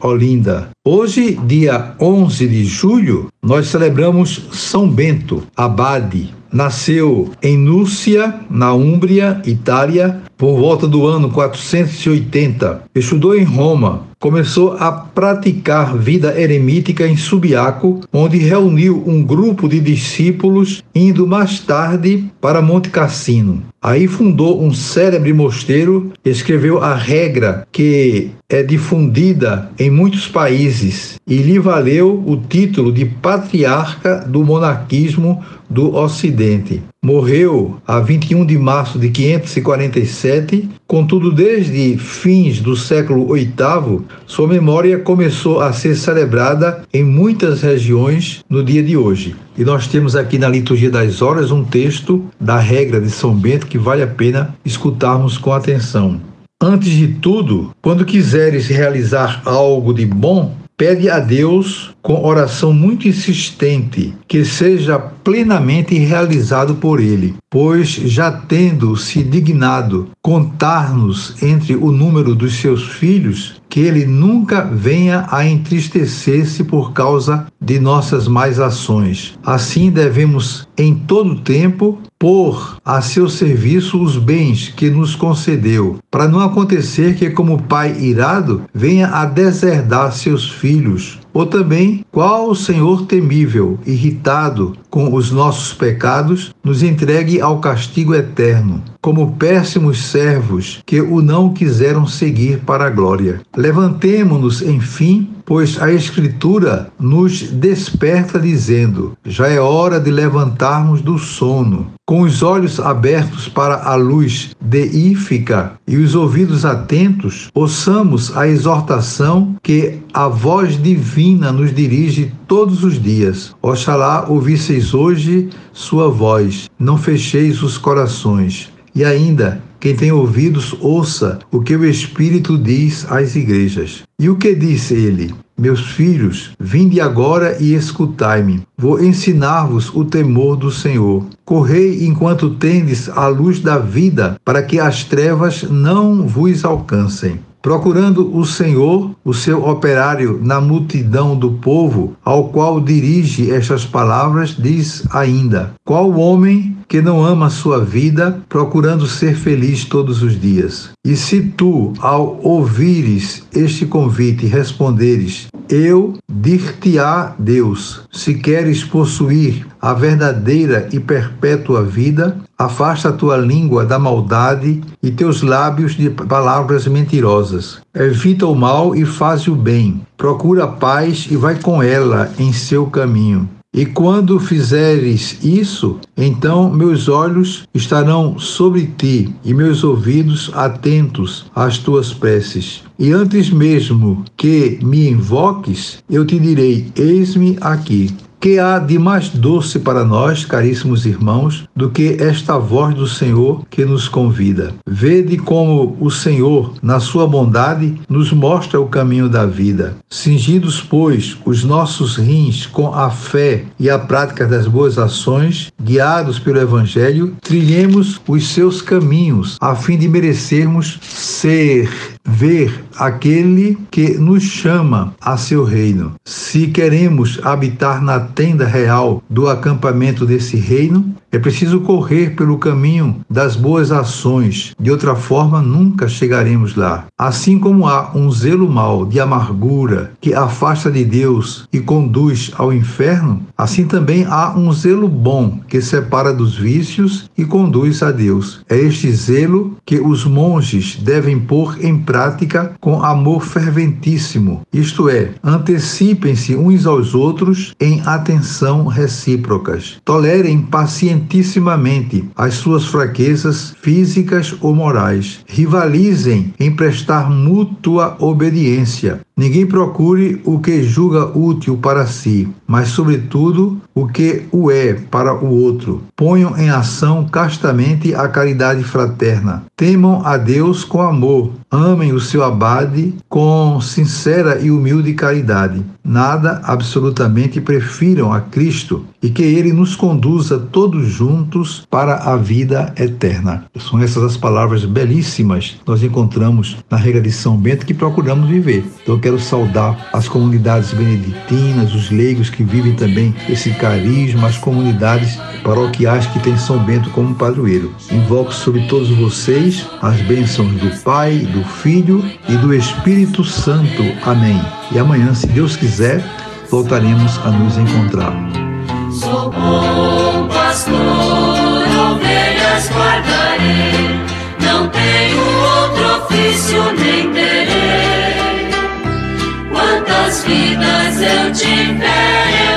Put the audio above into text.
Olinda. Hoje, dia 11 de julho, nós celebramos São Bento, abade, Nasceu em Núcia, na Úmbria, Itália, por volta do ano 480. Estudou em Roma. Começou a praticar vida eremítica em Subiaco, onde reuniu um grupo de discípulos, indo mais tarde para Monte Cassino. Aí fundou um célebre mosteiro, escreveu a regra que é difundida em muitos países e lhe valeu o título de patriarca do monarquismo do Ocidente. Morreu a 21 de março de 547, contudo, desde fins do século VIII, sua memória começou a ser celebrada em muitas regiões no dia de hoje. E nós temos aqui na Liturgia das Horas um texto da regra de São Bento que vale a pena escutarmos com atenção. Antes de tudo, quando quiseres realizar algo de bom, pede a Deus com oração muito insistente que seja plenamente realizado por ele, pois já tendo se dignado contar-nos entre o número dos seus filhos, que ele nunca venha a entristecer-se por causa de nossas más ações. Assim devemos em todo tempo pôr a seu serviço os bens que nos concedeu, para não acontecer que, como pai irado, venha a deserdar seus filhos. Ou também, qual o Senhor temível, irritado com os nossos pecados, nos entregue ao castigo eterno, como péssimos servos que o não quiseram seguir para a glória. Levantemo-nos, enfim, pois a Escritura nos desperta dizendo: já é hora de levantarmos do sono, com os olhos abertos para a luz deífica e os ouvidos atentos, ouçamos a exortação que a voz divina nos dirige todos os dias. Oxalá ouvisseis hoje sua voz, não fecheis os corações. E ainda, quem tem ouvidos, ouça o que o Espírito diz às igrejas. E o que disse ele? Meus filhos, vinde agora e escutai-me. Vou ensinar-vos o temor do Senhor. Correi enquanto tendes a luz da vida, para que as trevas não vos alcancem procurando o Senhor, o seu operário na multidão do povo, ao qual dirige estas palavras, diz ainda: Qual homem que não ama a sua vida, procurando ser feliz todos os dias? E se tu, ao ouvires este convite, responderes: Eu dir-te-á Deus, se queres possuir a verdadeira e perpétua vida, afasta a tua língua da maldade e teus lábios de palavras mentirosas. Evita o mal e faz o bem. Procura a paz e vai com ela em seu caminho. E quando fizeres isso, então meus olhos estarão sobre ti e meus ouvidos atentos às tuas preces. E antes mesmo que me invoques, eu te direi: Eis-me aqui que há de mais doce para nós, caríssimos irmãos, do que esta voz do Senhor que nos convida? Vede como o Senhor, na sua bondade, nos mostra o caminho da vida. Cingidos, pois, os nossos rins com a fé e a prática das boas ações, guiados pelo Evangelho, trilhemos os seus caminhos, a fim de merecermos ser ver aquele que nos chama a seu reino. Se queremos habitar na tenda real do acampamento desse reino, é preciso correr pelo caminho das boas ações, de outra forma nunca chegaremos lá. Assim como há um zelo mau de amargura que afasta de Deus e conduz ao inferno, assim também há um zelo bom que separa dos vícios e conduz a Deus. É este zelo que os monges devem pôr em prática com amor ferventíssimo, isto é, antecipem-se uns aos outros em atenção recíprocas. Tolerem pacientissimamente as suas fraquezas físicas ou morais. Rivalizem em prestar mútua obediência. Ninguém procure o que julga útil para si, mas, sobretudo, o que o é para o outro. Ponham em ação castamente a caridade fraterna. Temam a Deus com amor. Amem o seu abade com sincera e humilde caridade. Nada absolutamente prefiram a Cristo e que ele nos conduza todos juntos para a vida eterna. São essas as palavras belíssimas que nós encontramos na regra de São Bento que procuramos viver. Então quero saudar as comunidades beneditinas, os leigos que vivem também esse carisma, as comunidades paroquiais que têm São Bento como padroeiro. Invoco sobre todos vocês as bênçãos do Pai, do Filho e do Espírito Santo. Amém. E amanhã, se Deus quiser, voltaremos a nos encontrar. Sou bom pastor, ovelhas guardarei, não tenho outro ofício nem terei. eu tiver,